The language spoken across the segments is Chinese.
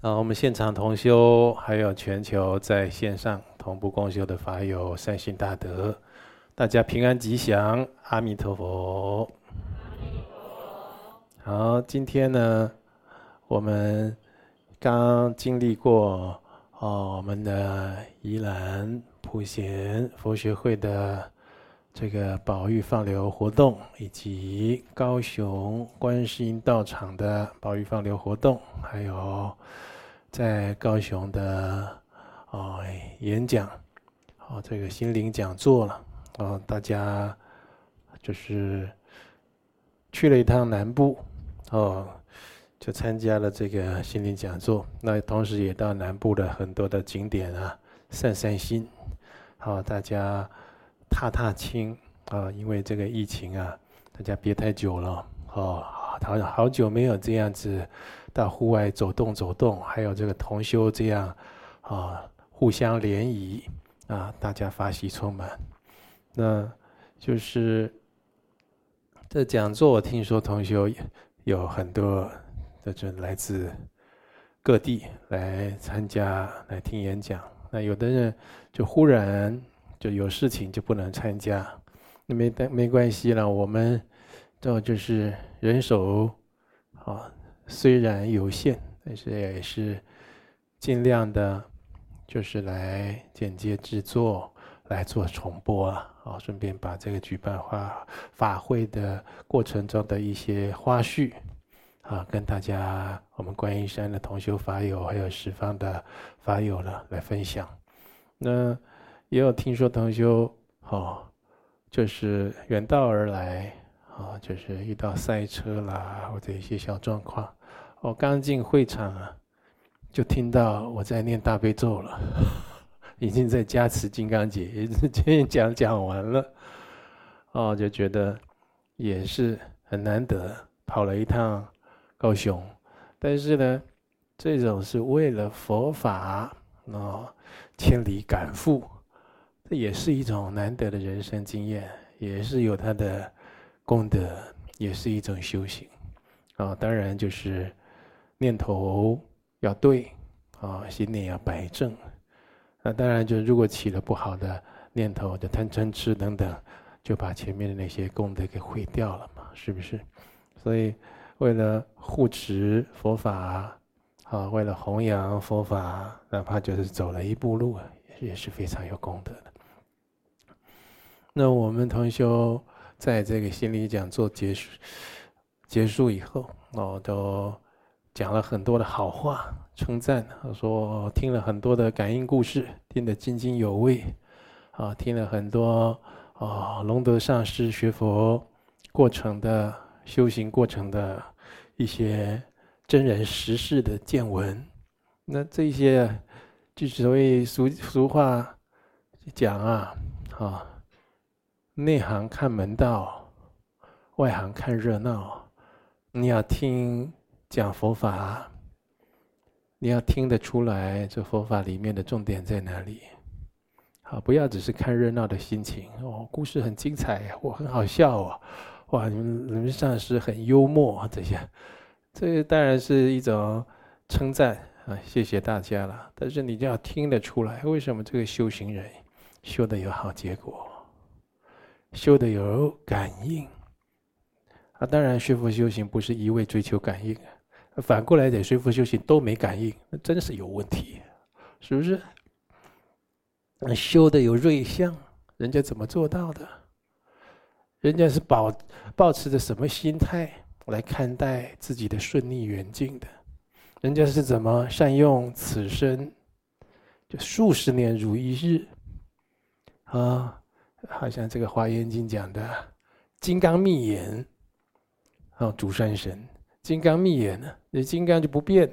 啊，我们现场同修，还有全球在线上同步共修的法友，善心大德，大家平安吉祥，阿弥陀佛。好，今天呢，我们刚经历过哦，我们的宜兰普贤佛学会的这个保育放流活动，以及高雄观世音道场的保育放流活动，还有。在高雄的哦演讲，哦这个心灵讲座了，哦大家就是去了一趟南部，哦就参加了这个心灵讲座，那同时也到南部的很多的景点啊散散心，好大家踏踏青啊，因为这个疫情啊，大家憋太久了，哦好好久没有这样子。到户外走动走动，还有这个同修这样啊，互相联谊啊，大家发喜充满。那就是这讲座，我听说同修有很多的就来自各地来参加来听演讲。那有的人就忽然就有事情就不能参加，那没没关系了，我们这就是人手啊。虽然有限，但是也是尽量的，就是来剪接制作，来做重播啊，啊，顺便把这个举办法法会的过程中的一些花絮，啊，跟大家我们观音山的同修法友，还有十方的法友呢来分享。那也有听说同修，哦，就是远道而来，啊，就是遇到塞车啦，或者一些小状况。我刚进会场啊，就听到我在念大悲咒了，已经在加持金刚解，也是今天讲讲完了，哦，就觉得也是很难得，跑了一趟高雄，但是呢，这种是为了佛法，哦，千里赶赴，这也是一种难得的人生经验，也是有它的功德，也是一种修行，啊，当然就是。念头要对，啊，心念要摆正。那当然，就如果起了不好的念头，就贪嗔痴等等，就把前面的那些功德给毁掉了嘛，是不是？所以，为了护持佛法，啊，为了弘扬佛法，哪怕就是走了一步路，也是非常有功德的。那我们同修在这个心理讲座结束结束以后，我都。讲了很多的好话，称赞，说听了很多的感应故事，听得津津有味，啊，听了很多啊龙德上师学佛过程的修行过程的一些真人实事的见闻。那这些就所谓俗俗话讲啊，啊，内行看门道，外行看热闹，你要听。讲佛法，你要听得出来，这佛法里面的重点在哪里？好，不要只是看热闹的心情哦。故事很精彩，我很好笑哦！哇，你们你们上师很幽默啊，这些，这当然是一种称赞啊，谢谢大家了。但是你就要听得出来，为什么这个修行人修得有好结果，修得有感应啊？当然，学佛修行不是一味追求感应啊。反过来，得学佛修行都没感应，那真是有问题，是不是？修的有瑞相，人家怎么做到的？人家是保保持着什么心态来看待自己的顺逆缘境的？人家是怎么善用此生，就数十年如一日啊？好像这个《华严经》讲的金刚密眼，啊，主山神。金刚密眼呢？这金刚就不变，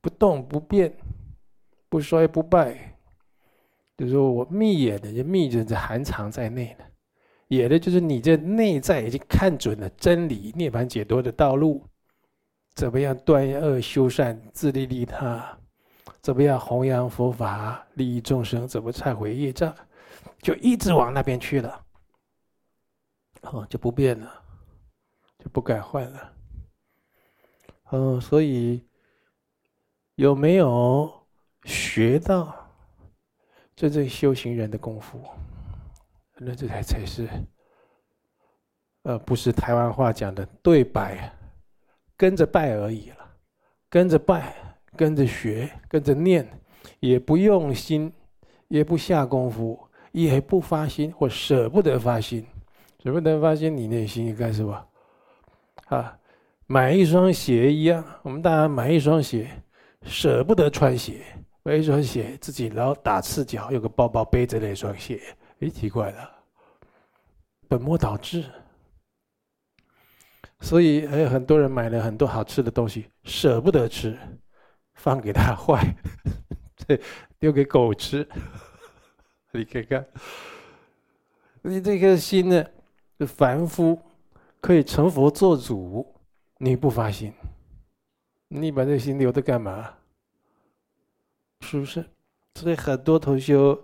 不动不变，不衰不败。就是说我密眼的，就密就是含藏在内的，眼的就是你这内在已经看准了真理、涅槃解脱的道路，怎么样断恶修善、自利利他？怎么样弘扬佛法、利益众生？怎么忏悔业障？就一直往那边去了，哦，就不变了，就不改换了。嗯，所以有没有学到真正修行人的功夫？那这才才是，呃，不是台湾话讲的对拜，跟着拜而已了，跟着拜，跟着学，跟着念，也不用心，也不下功夫，也不发心或舍不得发心，舍不得发心，你内心应该是吧？啊，买一双鞋一样，我们大家买一双鞋，舍不得穿鞋，买一双鞋自己老打赤脚，有个包包背着那双鞋。哎，奇怪了，本末倒置。所以还有很多人买了很多好吃的东西，舍不得吃，放给它坏，这 丢给狗吃。你看看，你这颗心呢，凡夫可以成佛做主，你不发心，你把这心留着干嘛？是不是？所以很多同修。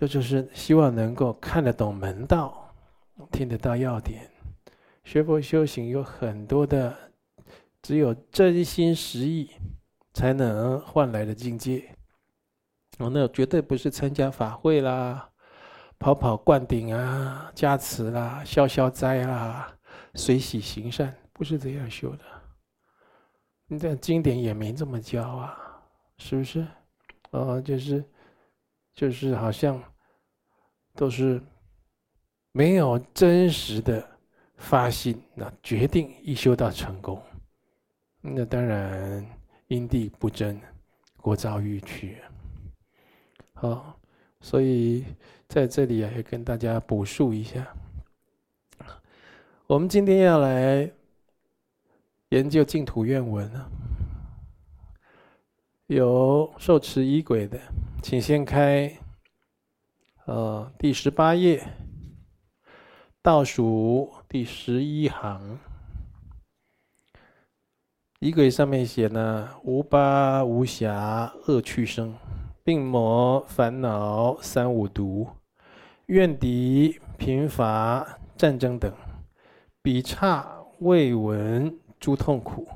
这就是希望能够看得懂门道，听得到要点。学佛修行有很多的，只有真心实意才能换来的境界。哦，那绝对不是参加法会啦，跑跑灌顶啊，加持啦，消消灾啦，随喜行善，不是这样修的。你这经典也没这么教啊，是不是？哦，就是。就是好像都是没有真实的发心，那决定一修到成功，那当然因地不真，国遭欲曲。好，所以在这里啊，也跟大家补述一下，我们今天要来研究净土愿文啊，有受持仪轨的。请先开，呃，第十八页，倒数第十一行，仪轨上面写呢：无八无暇恶趣生，病魔烦恼三五毒，怨敌贫乏战争等，彼刹未闻诸痛苦，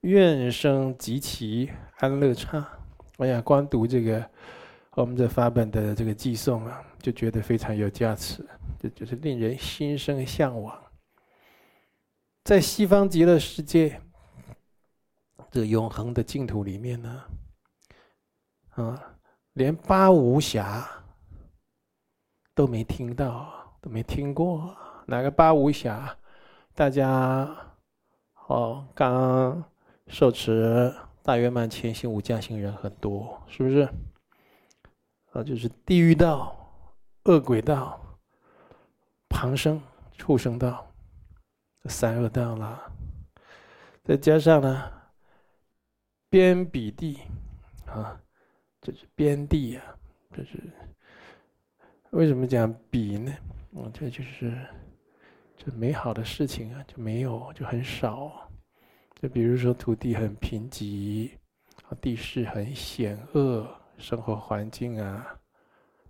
愿生极其安乐刹。我想光读这个。我们这法本的这个寄送啊，就觉得非常有价值，这就是令人心生向往。在西方极乐世界，这永恒的净土里面呢，啊，连八无暇都没听到，都没听过。哪个八无暇？大家哦，刚受持大圆满前行五加行人很多，是不是？啊，就是地狱道、恶鬼道、旁生、畜生道，三恶道啦。再加上呢，边彼地，啊，这是边地啊，这是为什么讲彼呢？嗯，这就是这美好的事情啊，就没有，就很少。就比如说土地很贫瘠，地势很险恶。生活环境啊，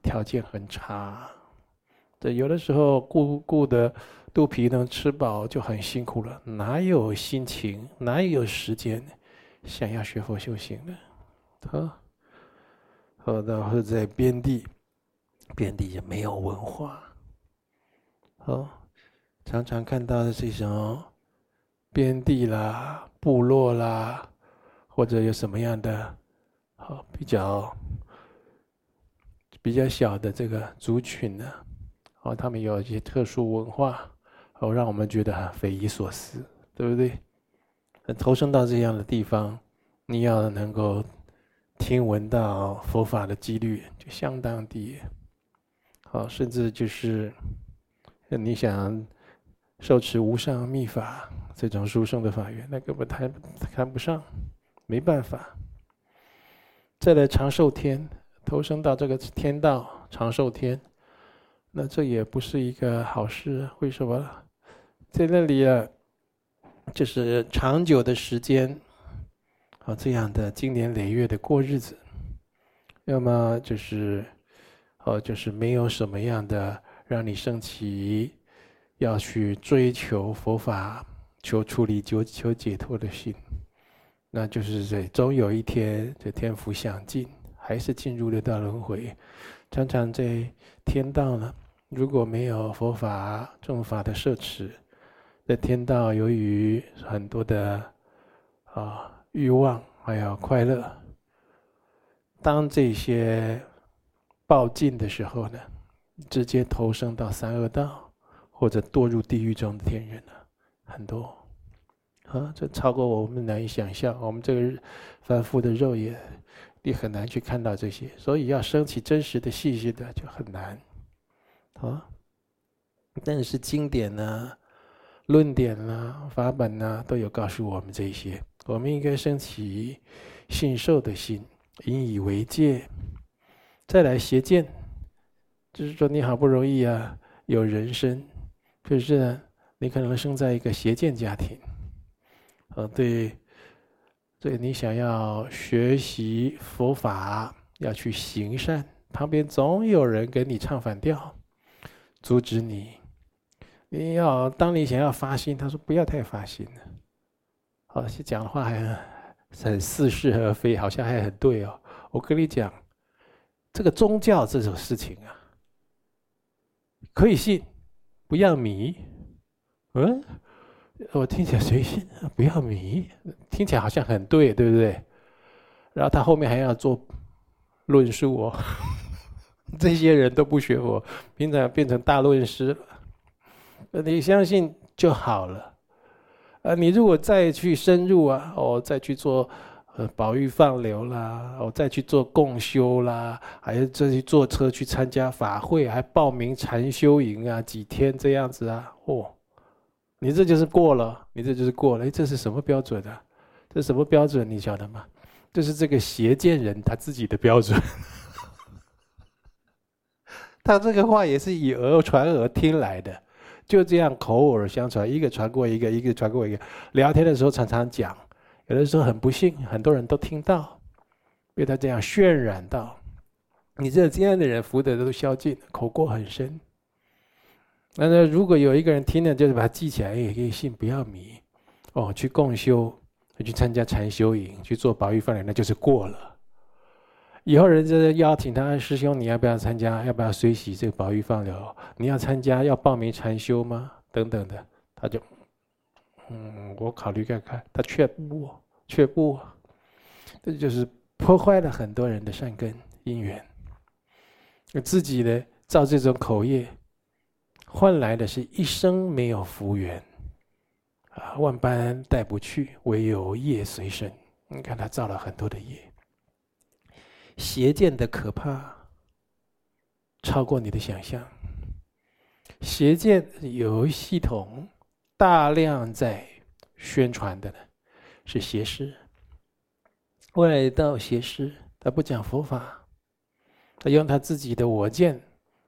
条件很差，这有的时候顾顾的肚皮能吃饱就很辛苦了，哪有心情，哪有时间想要学佛修行呢？啊，好，然后在边地，边地也没有文化，好，常常看到的这种边地啦、部落啦，或者有什么样的。好，比较比较小的这个族群呢，哦，他们有一些特殊文化，哦，让我们觉得很匪夷所思，对不对？投生到这样的地方，你要能够听闻到佛法的几率就相当低，好，甚至就是你想受持无上密法这种殊胜的法缘，那根本谈谈不上，没办法。再来长寿天，投生到这个天道长寿天，那这也不是一个好事。为什么？在那里啊，就是长久的时间，啊，这样的经年累月的过日子，要么就是，哦，就是没有什么样的让你升起要去追求佛法、求出离、求求解脱的心，那就是这终有一天，这天福享尽，还是进入六道轮回。常常这天道呢，如果没有佛法正法的摄持，在天道由于很多的啊欲望还有快乐，当这些报尽的时候呢，直接投生到三恶道，或者堕入地狱中的天人呢，很多。啊，这超过我们难以想象。我们这个凡夫的肉眼，你很难去看到这些，所以要升起真实的信心的就很难。啊，但是经典呢、论点呢、法本呢，都有告诉我们这些。我们应该升起信受的心，引以为戒。再来邪见，就是说你好不容易啊有人身，可是呢，你可能生在一个邪见家庭。呃，对，对你想要学习佛法，要去行善，旁边总有人跟你唱反调，阻止你。你要当你想要发心，他说不要太发心了。好，讲的话还很似是而非，好像还很对哦。我跟你讲，这个宗教这种事情啊，可以信，不要迷。嗯。我听起来随心，不要迷，听起来好像很对，对不对？然后他后面还要做论述哦，这些人都不学佛，平常变成大论师了。你相信就好了。啊，你如果再去深入啊，哦，再去做呃宝玉放流啦，哦，再去做共修啦，还是再去坐车去参加法会，还报名禅修营啊，几天这样子啊，哦。你这就是过了，你这就是过了。哎，这是什么标准啊？这是什么标准？你晓得吗？这是这个邪见人他自己的标准。他这个话也是以讹传讹听来的，就这样口耳相传，一个传过一个，一个传过一个。聊天的时候常常讲，有的时候很不幸，很多人都听到，被他这样渲染到。你这这样的人福德都消尽，口过很深。那那如果有一个人听了，就是把它记起来，也可以信，不要迷。哦，去共修，去参加禅修营，去做宝玉放流，那就是过了。以后人家邀请他师兄，你要不要参加？要不要随喜这个宝玉放流？你要参加，要报名禅修吗？等等的，他就，嗯，我考虑看看。他却不，却不，这就是破坏了很多人的善根因缘。自己呢，造这种口业。换来的是一生没有福缘，啊，万般带不去，唯有业随身。你看他造了很多的业，邪见的可怕，超过你的想象。邪见有系统，大量在宣传的呢，是邪师，外道邪师，他不讲佛法，他用他自己的我见。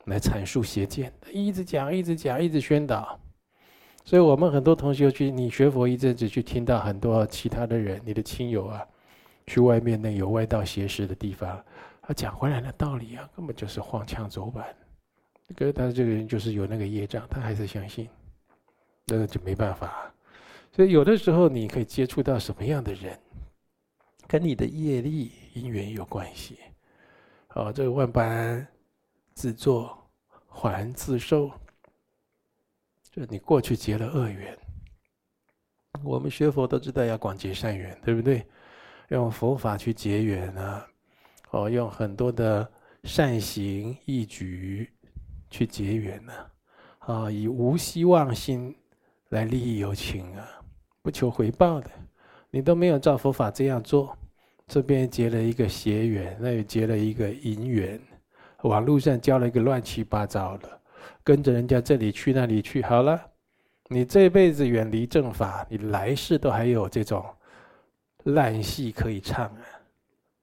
来阐述邪见，一直讲，一直讲，一直宣导。所以，我们很多同学去，你学佛一阵子，去听到很多其他的人，你的亲友啊，去外面那有外道邪师的地方，他讲回来的道理啊，根本就是荒腔走板。可是，他这个人就是有那个业障，他还是相信，那个就没办法。所以，有的时候你可以接触到什么样的人，跟你的业力因缘有关系。哦，这个万般自作。还自受，就你过去结了恶缘。我们学佛都知道要广结善缘，对不对？用佛法去结缘啊，哦，用很多的善行义举去结缘呢，啊，以无希望心来利益有情啊，不求回报的，你都没有照佛法这样做，这边结了一个邪缘，那又结了一个淫缘。网络上交了一个乱七八糟的，跟着人家这里去那里去，好了，你这辈子远离正法，你来世都还有这种烂戏可以唱啊！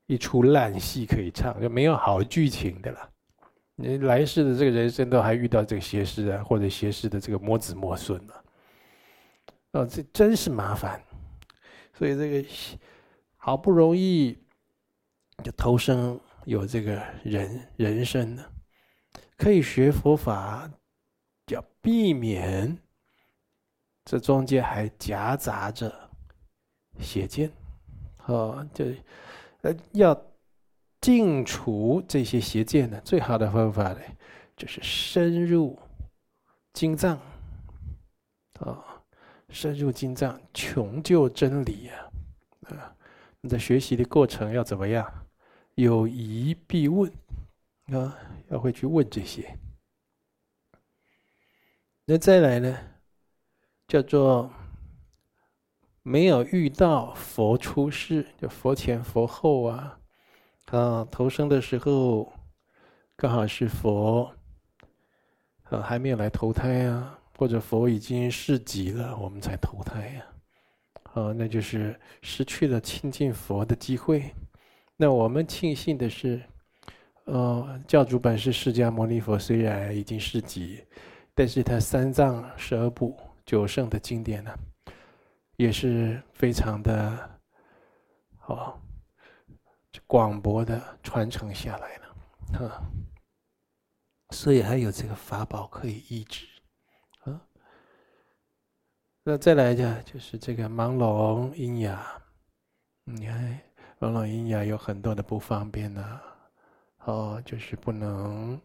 一出烂戏可以唱，就没有好剧情的了。你来世的这个人生都还遇到这个邪师啊，或者邪师的这个魔子魔孙呢？哦，这真是麻烦。所以这个好不容易就投生。有这个人人生呢，可以学佛法，要避免这中间还夹杂着邪见，哦，就呃要净除这些邪见呢，最好的方法呢，就是深入经藏，啊、深入经藏，穷究真理呀，啊，你在学习的过程要怎么样？有疑必问，啊，要会去问这些。那再来呢，叫做没有遇到佛出世，就佛前佛后啊，啊，投生的时候刚好是佛，啊，还没有来投胎啊，或者佛已经示寂了，我们才投胎呀，啊，那就是失去了亲近佛的机会。那我们庆幸的是，呃，教主本是释迦牟尼佛虽然已经示寂。但是他三藏十二部九圣的经典呢，也是非常的，好，广博的传承下来了，啊，所以还有这个法宝可以医治，那再来一下就是这个盲聋喑哑，你看盲聋喑哑有很多的不方便呢，哦，就是不能，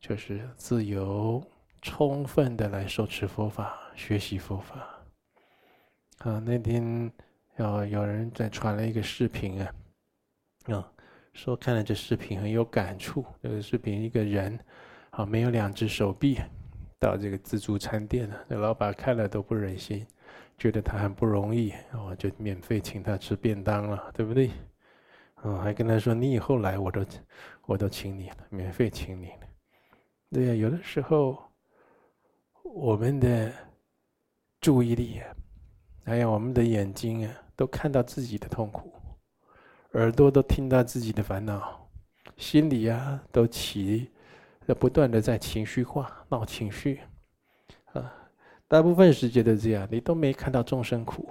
就是自由。充分的来受持佛法，学习佛法。啊，那天有有人在传了一个视频啊，啊，说看了这视频很有感触。这个视频一个人啊，没有两只手臂，到这个自助餐店了，那老板看了都不忍心，觉得他很不容易，我就免费请他吃便当了，对不对？啊，还跟他说你以后来我都我都请你了，免费请你了。对呀，有的时候。我们的注意力啊，还有我们的眼睛啊，都看到自己的痛苦，耳朵都听到自己的烦恼，心里啊都起，不断的在情绪化、闹情绪，啊，大部分时间都这样，你都没看到众生苦，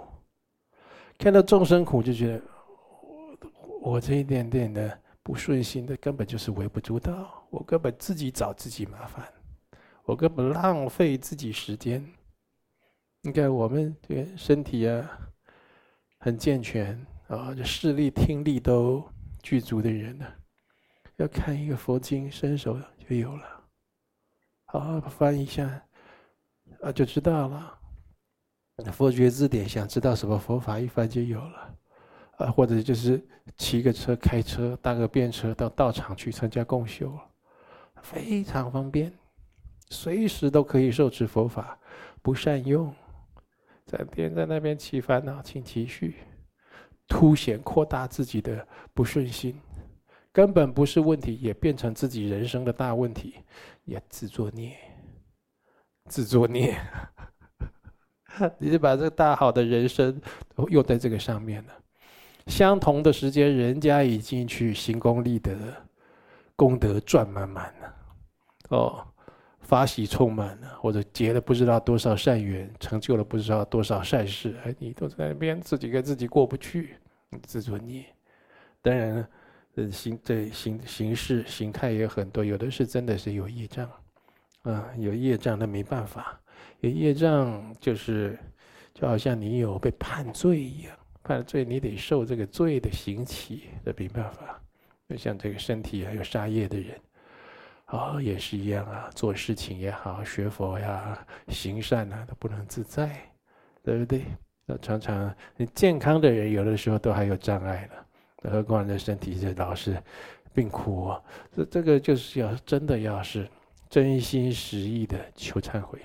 看到众生苦就觉得，我我这一点点的不顺心的根本就是微不足道，我根本自己找自己麻烦。我根本浪费自己时间。你看，我们这个身体啊，很健全啊，这视力、听力都具足的人呢，要看一个佛经，伸手就有了。好，翻一下啊，就知道了。佛学字典，想知道什么佛法，一翻就有了。啊，或者就是骑个车、开车、搭个便车到道场去参加共修，非常方便。随时都可以受持佛法，不善用，整天在那边起烦恼、请继续，凸显扩大自己的不顺心，根本不是问题，也变成自己人生的大问题，也自作孽，自作孽，你就把这个大好的人生都用在这个上面了。相同的时间，人家已经去行功立德，功德赚满满了，哦。法喜充满了，或者结了不知道多少善缘，成就了不知道多少善事，哎，你都在那边自己跟自己过不去，自作孽。当然，呃，形这形形式形态也很多，有的是真的是有业障，啊，有业障那没办法，有业障就是就好像你有被判罪一样，判罪你得受这个罪的刑期，这没办法。就像这个身体还有杀业的人。啊、哦，也是一样啊，做事情也好，学佛呀，行善啊，都不能自在，对不对？那常常健康的人，有的时候都还有障碍呢，何况人的身体是老是病苦，哦，这这个就是要真的要是真心实意的求忏悔，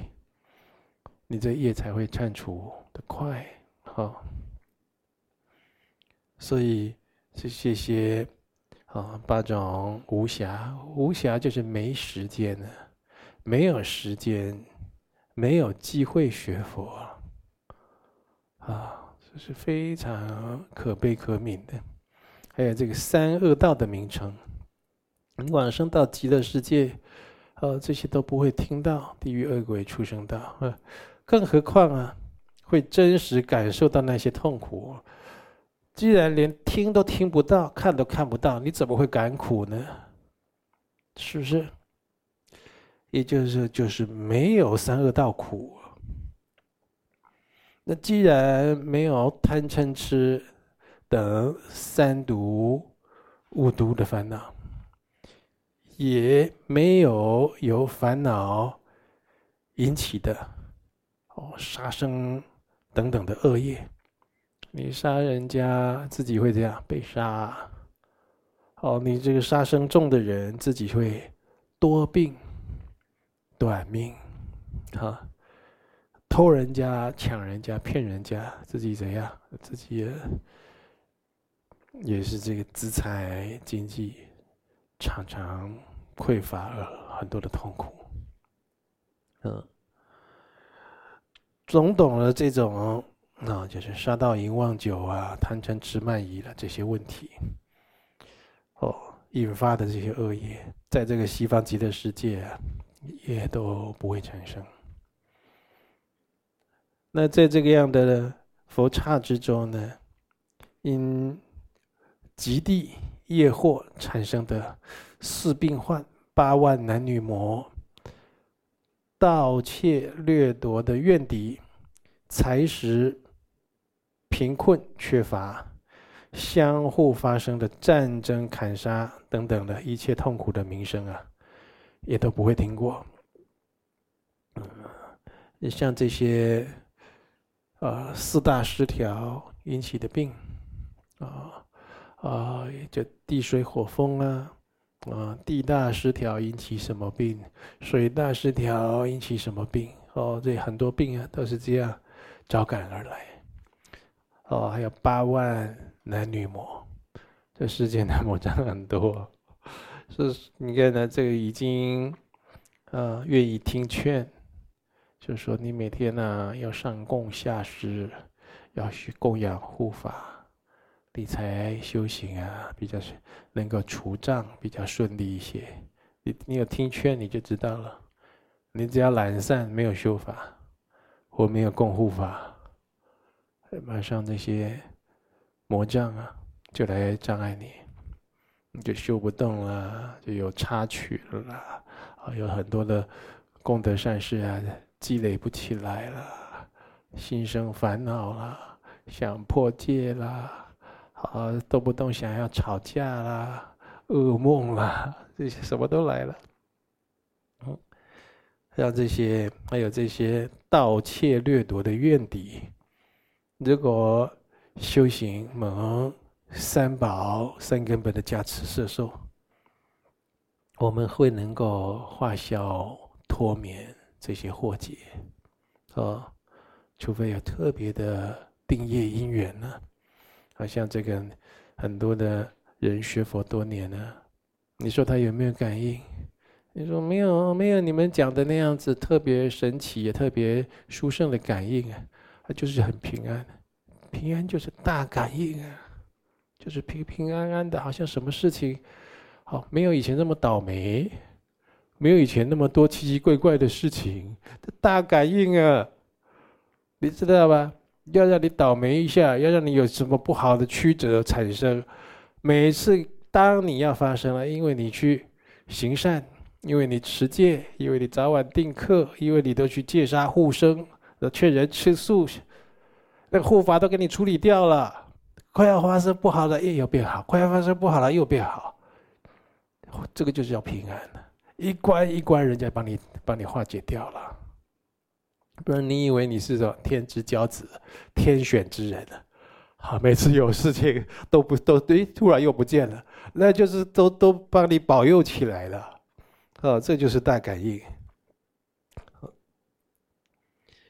你这业才会忏除的快，好，哦。所以这些些。啊，八种无暇，无暇就是没时间了，没有时间，没有机会学佛，啊，这是非常可悲可悯的。还有这个三恶道的名称，往生到极乐世界，呃，这些都不会听到地狱恶鬼出生道，啊，更何况啊，会真实感受到那些痛苦。既然连听都听不到，看都看不到，你怎么会感苦呢？是不是？也就是就是没有三恶道苦。那既然没有贪嗔痴等三毒五毒的烦恼，也没有由烦恼引起的哦杀生等等的恶业。你杀人家，自己会这样被杀。哦，你这个杀生重的人，自己会多病、短命，啊，偷人家、抢人家、骗人家，自己怎样？自己也也，是这个资财经济常常匮乏而很多的痛苦。嗯，总懂了这种。那就是杀盗淫妄酒啊，贪嗔痴慢疑了这些问题，哦，引发的这些恶业，在这个西方极乐世界啊，也都不会产生。那在这个样的佛刹之中呢，因极地业祸产生的四病患、八万男女魔、盗窃掠夺的怨敌、财食。贫困缺乏，相互发生的战争、砍杀等等的一切痛苦的名声啊，也都不会停过。嗯，像这些啊四大失调引起的病啊啊，就地水火风啊啊，地大失调引起什么病？水大失调引起什么病？哦，这很多病啊都是这样招感而来。哦，还有八万男女魔，这世界男魔真的很多。是，你看呢，这个已经，呃，愿意听劝，就说你每天呢要上供下施，要去供养护法，理财修行啊，比较能够除障，比较顺利一些。你你有听劝，你就知道了。你只要懒散，没有修法，或没有供护法。马上那些魔障啊，就来障碍你，你就修不动了，就有插曲了啦，啊，有很多的功德善事啊，积累不起来了，心生烦恼啦，想破戒啦，啊，动不动想要吵架啦，噩梦啦，这些什么都来了。嗯，让这些，还有这些盗窃掠夺的怨敌。如果修行蒙三宝三根本的加持摄受，我们会能够化消脱免这些祸劫，哦，除非有特别的定业因缘呢。好像这个很多的人学佛多年了，你说他有没有感应？你说没有，没有你们讲的那样子特别神奇也特别殊胜的感应啊。他就是很平安，平安就是大感应啊，就是平平安安的，好像什么事情，好没有以前那么倒霉，没有以前那么多奇奇怪怪的事情，大感应啊，你知道吧？要让你倒霉一下，要让你有什么不好的曲折产生，每次当你要发生了，因为你去行善，因为你持戒，因为你早晚定课，因为你都去戒杀护生。劝人吃素，那个护法都给你处理掉了，快要发生不好了，又变好；快要发生不好了，又变好。这个就是要平安了，一关一关，人家帮你帮你化解掉了。不然你以为你是说天之骄子、天选之人呢？好，每次有事情都不都对，突然又不见了，那就是都都帮你保佑起来了。啊，这就是大感应。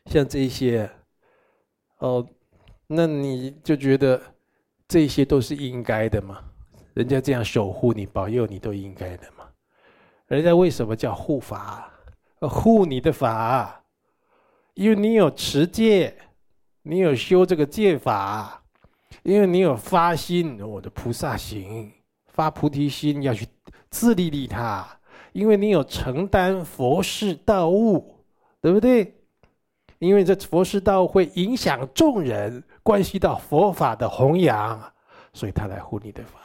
像这些，哦，那你就觉得这些都是应该的吗？人家这样守护你、保佑你，都应该的吗？人家为什么叫护法？护你的法，因为你有持戒，你有修这个戒法，因为你有发心，我的菩萨行，发菩提心要去自利利他，因为你有承担佛事道务，对不对？因为这佛事道会影响众人，关系到佛法的弘扬，所以他来护你的法。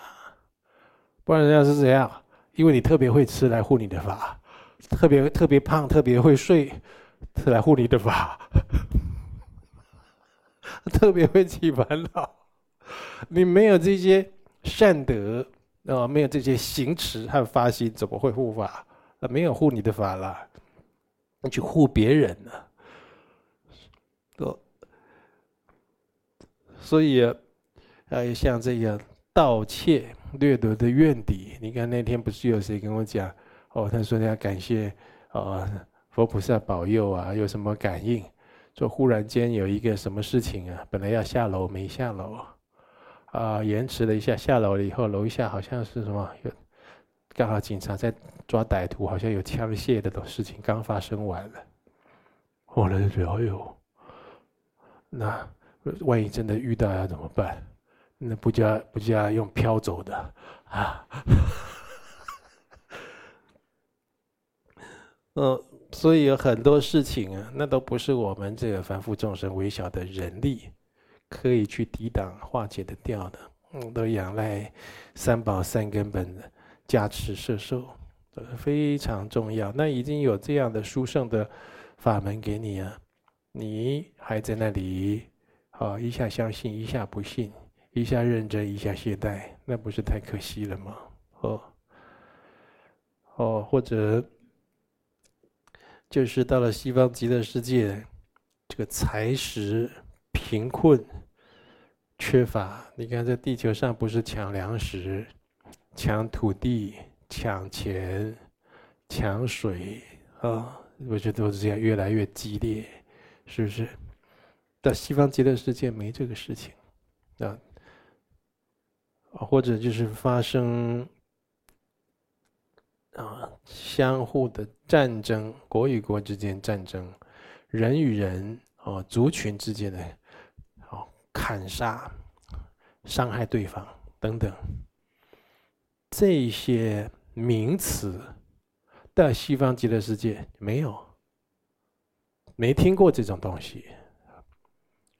不然人家是怎样？因为你特别会吃来护你的法，特别特别胖，特别会睡，是来护你的法，特别会起烦恼，你没有这些善德啊、没有这些行持和发心，怎么会护法？啊，没有护你的法了，你去护别人呢？所以啊，像这样盗窃掠夺的怨敌，你看那天不是有谁跟我讲？哦，他说他要感谢哦佛菩萨保佑啊，有什么感应？说忽然间有一个什么事情啊，本来要下楼没下楼，啊，延迟了一下，下楼了以后，楼下好像是什么有，刚好警察在抓歹徒，好像有枪械的事情刚发生完了。后来就觉得哎呦，那万一真的遇到要怎么办？那不加不加用飘走的啊？嗯。所以有很多事情啊，那都不是我们这个凡夫众生微小的人力可以去抵挡化解得掉的。嗯，都仰赖三宝三根本的加持摄受，都是非常重要。那已经有这样的殊胜的法门给你啊，你还在那里，好一下相信，一下不信，一下认真，一下懈怠，那不是太可惜了吗？哦，哦，或者。就是到了西方极乐世界，这个财食贫困缺乏。你看，在地球上不是抢粮食、抢土地、抢钱、抢水啊，我觉得都是这样，越来越激烈，是不是？到西方极乐世界没这个事情啊，或者就是发生。啊，相互的战争，国与国之间战争，人与人哦，族群之间的哦砍杀、伤害对方等等，这些名词，在西方极乐世界没有，没听过这种东西。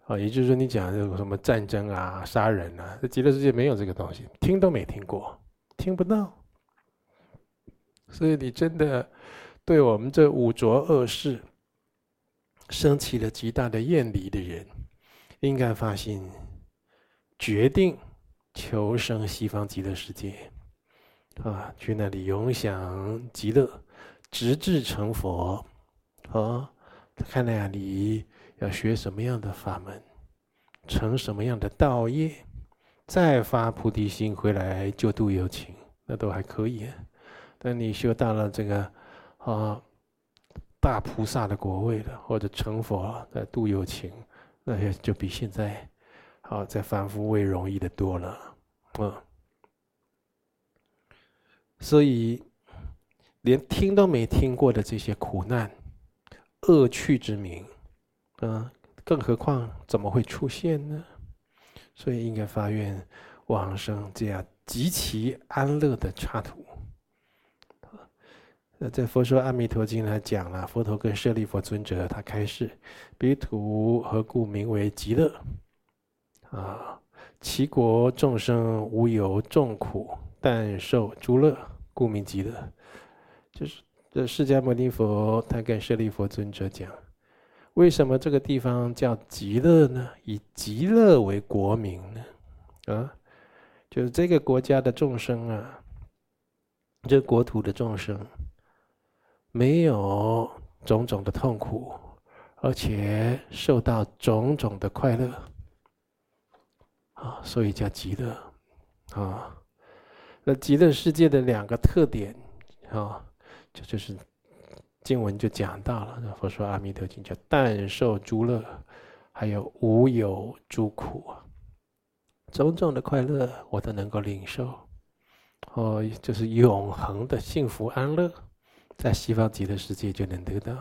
啊，也就是说，你讲这个什么战争啊、杀人啊，在极乐世界没有这个东西，听都没听过，听不到。所以，你真的对我们这五浊恶世生起了极大的厌离的人，应该发心，决定求生西方极乐世界，啊，去那里永享极乐，直至成佛。啊，看那里要学什么样的法门，成什么样的道业，再发菩提心回来救度有情，那都还可以啊。等你修到了这个啊大菩萨的果位了，或者成佛在度有情，那些就比现在好在凡夫位容易的多了，嗯。所以连听都没听过的这些苦难、恶趣之名，嗯，更何况怎么会出现呢？所以应该发愿往生这样极其安乐的刹土。在《佛说阿弥陀经》来讲了，佛陀跟舍利弗尊者他开示：彼土何故名为极乐？啊，其国众生无有众苦，但受诸乐，故名极乐。就是这释迦牟尼佛他跟舍利弗尊者讲，为什么这个地方叫极乐呢？以极乐为国名呢？啊，就是这个国家的众生啊，这国土的众生。没有种种的痛苦，而且受到种种的快乐，啊，所以叫极乐，啊，那极乐世界的两个特点，啊，这就是经文就讲到了。佛说阿弥陀经叫但受诸乐，还有无有诸苦啊，种种的快乐我都能够领受，哦，就是永恒的幸福安乐。在西方极乐世界就能得到，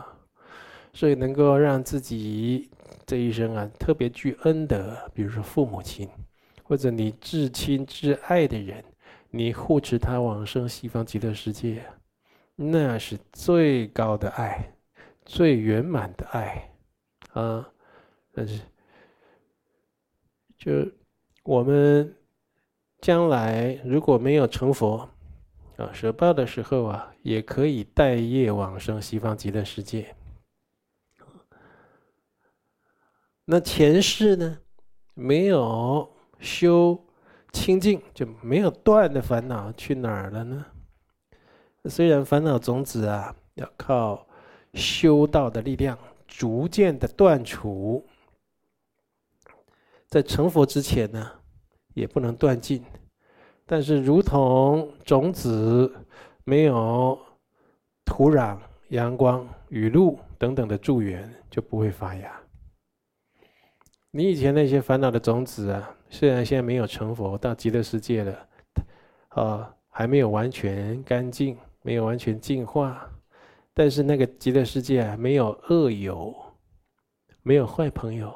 所以能够让自己这一生啊特别具恩德，比如说父母亲，或者你至亲至爱的人，你护持他往生西方极乐世界，那是最高的爱，最圆满的爱啊！但是，就我们将来如果没有成佛。啊，舍报的时候啊，也可以带业往生西方极乐世界。那前世呢，没有修清净，就没有断的烦恼去哪儿了呢？虽然烦恼种子啊，要靠修道的力量，逐渐的断除，在成佛之前呢，也不能断尽。但是，如同种子没有土壤、阳光、雨露等等的助缘，就不会发芽。你以前那些烦恼的种子啊，虽然现在没有成佛，到极乐世界了，啊，还没有完全干净，没有完全净化，但是那个极乐世界啊，没有恶友，没有坏朋友，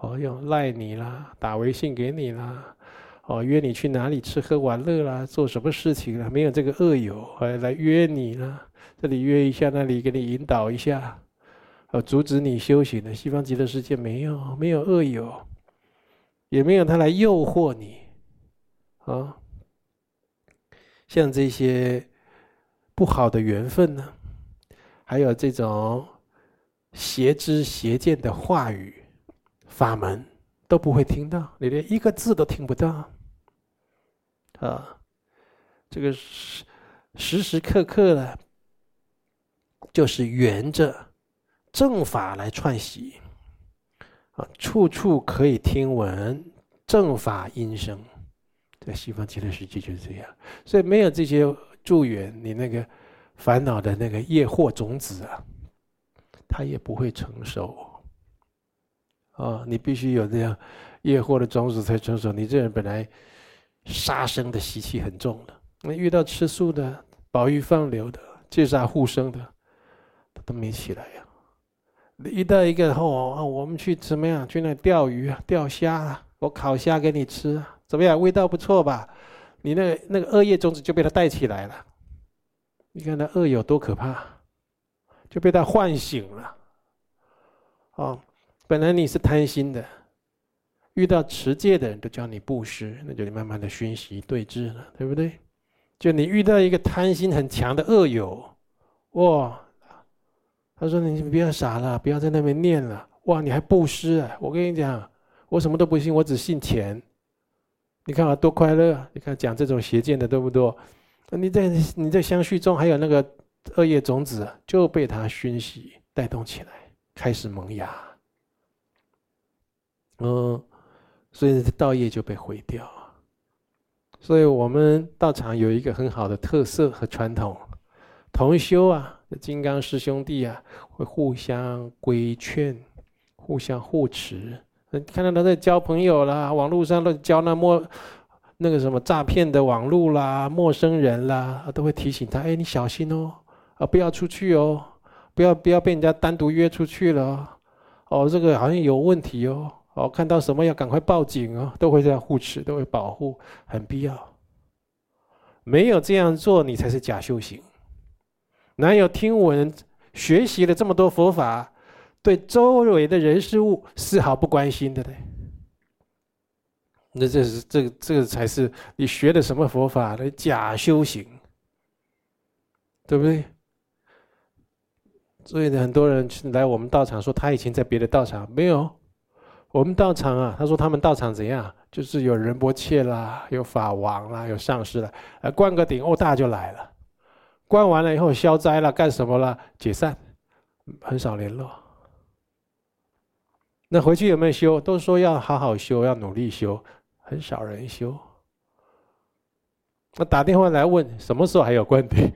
哦，要赖你啦，打微信给你啦。哦，约你去哪里吃喝玩乐啦？做什么事情啦？没有这个恶友，还来约你啦。这里约一下，那里给你引导一下，呃，阻止你修行的。西方极乐世界没有，没有恶友，也没有他来诱惑你，啊。像这些不好的缘分呢，还有这种邪知邪见的话语、法门，都不会听到，你连一个字都听不到。啊，这个时时刻刻的，就是沿着正法来串习，啊，处处可以听闻正法音声，在西方极乐世界就是这样。所以没有这些助缘，你那个烦恼的那个业惑种子啊，它也不会成熟。啊，你必须有这样业惑的种子才成熟。你这人本来。杀生的习气很重的，那遇到吃素的、保育放流的、戒杀护生的，他都没起来呀。遇到一个哦，我们去怎么样？去那钓鱼啊，钓虾啊，我烤虾给你吃，怎么样？味道不错吧？你那个那个恶业种子就被他带起来了。你看那恶有多可怕，就被他唤醒了。哦，本来你是贪心的。遇到持戒的人都教你布施，那就你慢慢的熏习对治了，对不对？就你遇到一个贪心很强的恶友，哇，他说你不要傻了，不要在那边念了，哇，你还布施啊？我跟你讲，我什么都不信，我只信钱。你看我多快乐！你看讲这种邪见的多不多？你在你在相续中还有那个恶业种子就被他熏习带动起来，开始萌芽。嗯。所以道业就被毁掉，所以我们道场有一个很好的特色和传统，同修啊，金刚师兄弟啊，会互相规劝，互相护持。看到他在交朋友啦，网络上都交那陌那个什么诈骗的网络啦，陌生人啦，都会提醒他：哎，你小心哦，啊，不要出去哦，不要不要被人家单独约出去了，哦，这个好像有问题哦。哦，看到什么要赶快报警哦，都会这样护持，都会保护，很必要。没有这样做，你才是假修行。哪有听闻、学习了这么多佛法，对周围的人事物丝毫不关心的呢？那这是这个这个才是你学的什么佛法的假修行，对不对？所以呢很多人来我们道场说，他以前在别的道场没有。我们道场啊，他说他们道场怎样？就是有仁波切啦，有法王啦，有上师啦，呃，灌个顶，哦，大就来了。灌完了以后消灾了，干什么了？解散，很少联络。那回去有没有修？都说要好好修，要努力修，很少人修。那打电话来问，什么时候还有灌顶？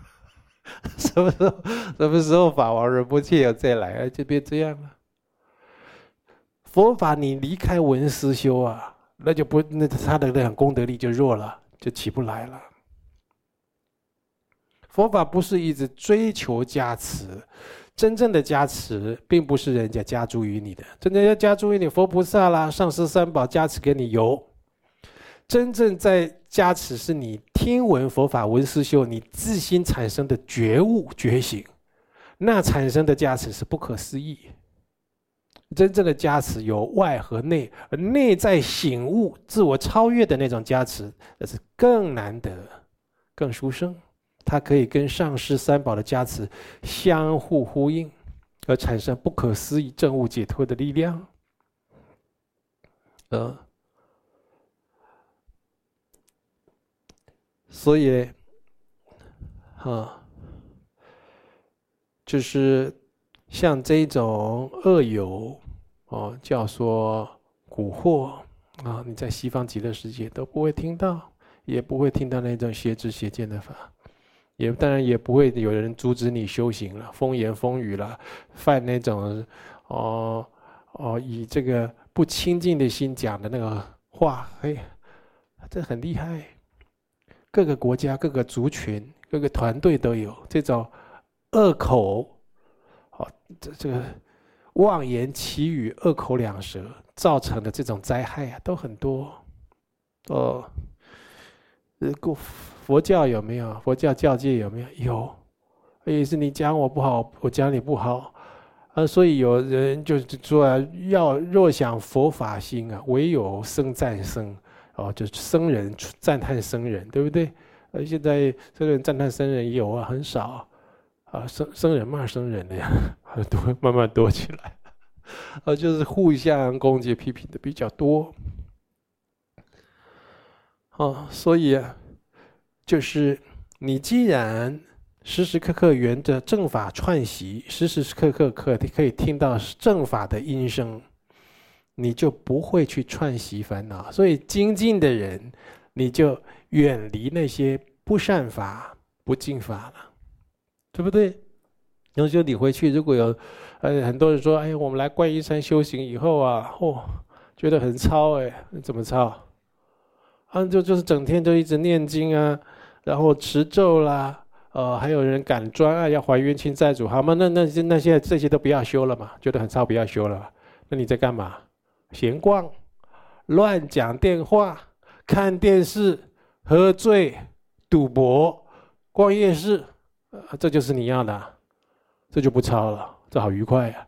什么时候？什么时候法王仁波切要再来？哎，就变这样了。佛法，你离开闻思修啊，那就不，那他的那功德力就弱了，就起不来了。佛法不是一直追求加持，真正的加持并不是人家加诸于你的，真正要加诸于你，佛菩萨啦、上师三宝加持给你有。真正在加持是你听闻佛法闻思修，你自心产生的觉悟觉醒，那产生的加持是不可思议。真正的加持有外和内，而内在醒悟、自我超越的那种加持，那是更难得、更殊胜。它可以跟上师三宝的加持相互呼应，而产生不可思议政悟解脱的力量。呃，所以，啊，就是像这种恶友哦，叫做蛊惑啊，你在西方极乐世界都不会听到，也不会听到那种邪知邪见的法，也当然也不会有人阻止你修行了，风言风语了，犯那种哦哦以这个不清净的心讲的那个话，嘿，这很厉害。各个国家、各个族群、各个团队都有这种恶口，哦，这这个妄言綺语、恶口两舌造成的这种灾害啊，都很多。哦，呃，佛教有没有？佛教教界有没有？有，也是你讲我不好，我讲你不好，啊，所以有人就是说啊，要若想佛法兴啊，唯有生赞生。哦，就是僧人赞叹僧人，对不对？呃，现在僧人赞叹僧人有啊，很少啊，生生人骂生人的呀，很 多慢慢多起来，啊，就是互相攻击批评的比较多。哦，所以啊，就是你既然时时刻刻沿着正法串习，时时刻刻可可以听到正法的音声。你就不会去串习烦恼，所以精进的人，你就远离那些不善法、不净法了，对不对？然后就，你回去如果有，呃，很多人说，哎，我们来观音山修行以后啊，哦，觉得很操，哎，怎么操？啊，就就是整天都一直念经啊，然后持咒啦，呃，还有人赶专爱要还冤亲债主，好吗？那那些那些这些都不要修了嘛，觉得很操，不要修了。那你在干嘛？闲逛、乱讲电话、看电视、喝醉、赌博、逛夜市，这就是你要的，这就不抄了，这好愉快呀！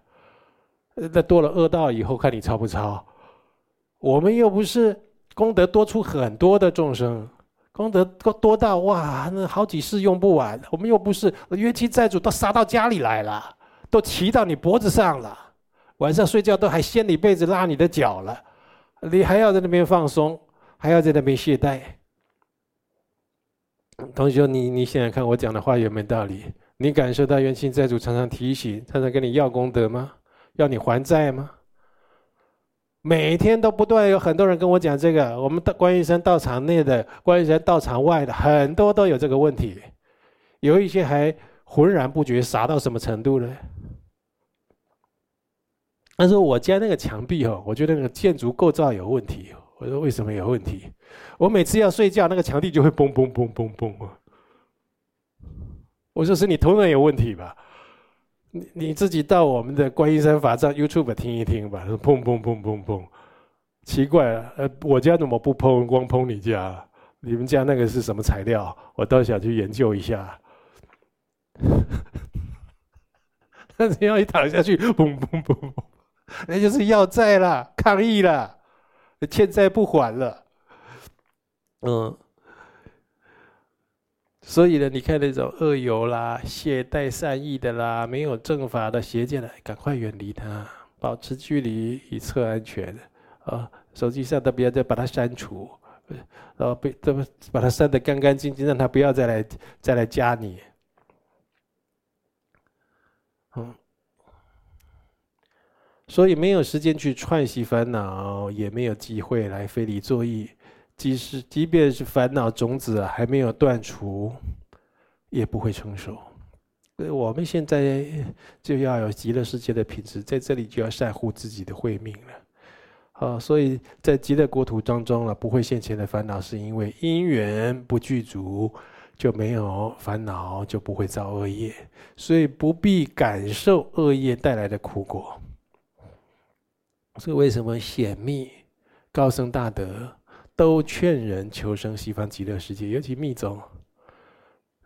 那多了恶道以后，看你抄不抄？我们又不是功德多出很多的众生，功德多多到哇，那好几世用不完。我们又不是冤亲债主都杀到家里来了，都骑到你脖子上了。晚上睡觉都还掀你被子拉你的脚了，你还要在那边放松，还要在那边懈怠。同学，你你想想看，我讲的话有没有道理？你感受到冤亲债主常常提醒，常常跟你要功德吗？要你还债吗？每天都不断有很多人跟我讲这个，我们的观音山道场内的、观音山道场外的，很多都有这个问题，有一些还浑然不觉，傻到什么程度呢？但是我家那个墙壁哦，我觉得那个建筑构造有问题。我说为什么有问题？我每次要睡觉，那个墙壁就会嘣嘣嘣嘣嘣。我说是你头脑有问题吧？你你自己到我们的观音山法藏 YouTube 听一听吧。说砰砰砰砰砰，奇怪了，呃，我家怎么不砰，光砰你家？你们家那个是什么材料？我倒想去研究一下。但是要一躺下去，砰砰砰。那就是要债了，抗议了，欠债不还了，嗯，所以呢，你看那种恶友啦、懈怠善意的啦、没有正法的邪见的，赶快远离他，保持距离以策安全。啊，手机上都不要再把它删除，然后被这么把它删得干干净净，让他不要再来再来加你。嗯。所以没有时间去串习烦恼，也没有机会来非礼作意。即使即便是烦恼种子还没有断除，也不会成熟。所以我们现在就要有极乐世界的品质，在这里就要善护自己的慧命了。好，所以在极乐国土当中了，不会现前的烦恼，是因为因缘不具足，就没有烦恼，就不会造恶业，所以不必感受恶业带来的苦果。所以为什么显密、高僧大德都劝人求生西方极乐世界？尤其密宗，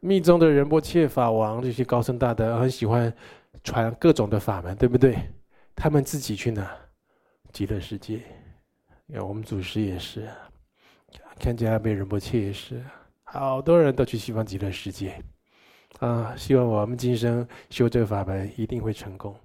密宗的仁波切法王这些高僧大德很喜欢传各种的法门，对不对？他们自己去哪？极乐世界。我们祖师也是，看见阿倍仁波切也是，好多人都去西方极乐世界。啊，希望我们今生修这个法门一定会成功。